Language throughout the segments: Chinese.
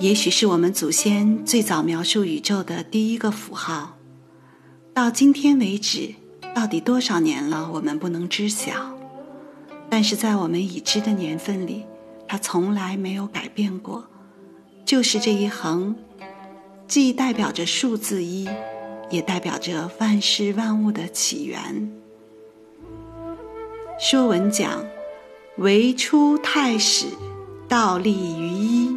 也许是我们祖先最早描述宇宙的第一个符号。到今天为止，到底多少年了，我们不能知晓。但是在我们已知的年份里，它从来没有改变过，就是这一横，既代表着数字一，也代表着万事万物的起源。《说文》讲。唯初太始，道立于一，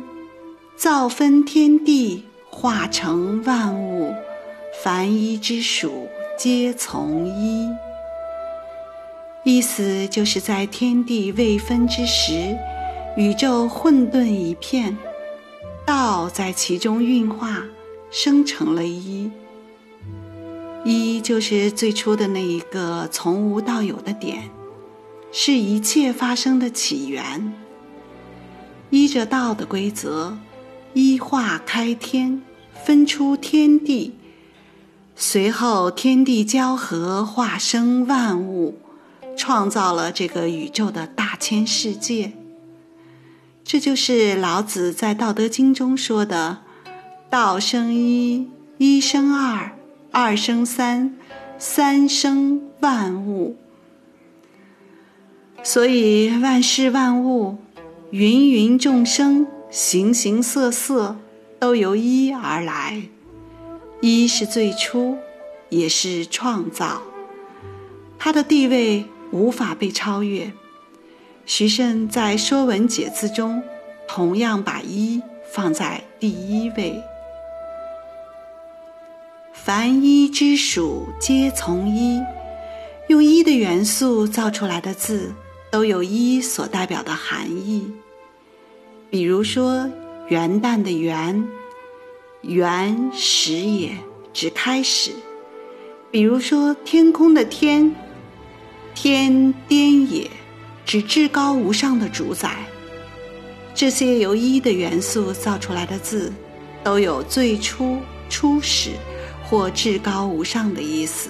造分天地，化成万物，凡一之属，皆从一。意思就是在天地未分之时，宇宙混沌一片，道在其中运化，生成了一。一就是最初的那一个从无到有的点。是一切发生的起源。依着道的规则，一化开天，分出天地，随后天地交合，化生万物，创造了这个宇宙的大千世界。这就是老子在《道德经》中说的：“道生一，一生二，二生三，三生万物。”所以，万事万物、芸芸众生、形形色色，都由一而来。一是最初，也是创造。它的地位无法被超越。徐慎在《说文解字》中，同样把一放在第一位。凡一之属，皆从一。用一的元素造出来的字。都有一所代表的含义，比如说元旦的元，元始也，指开始；比如说天空的天，天颠也，指至高无上的主宰。这些由一的元素造出来的字，都有最初、初始或至高无上的意思。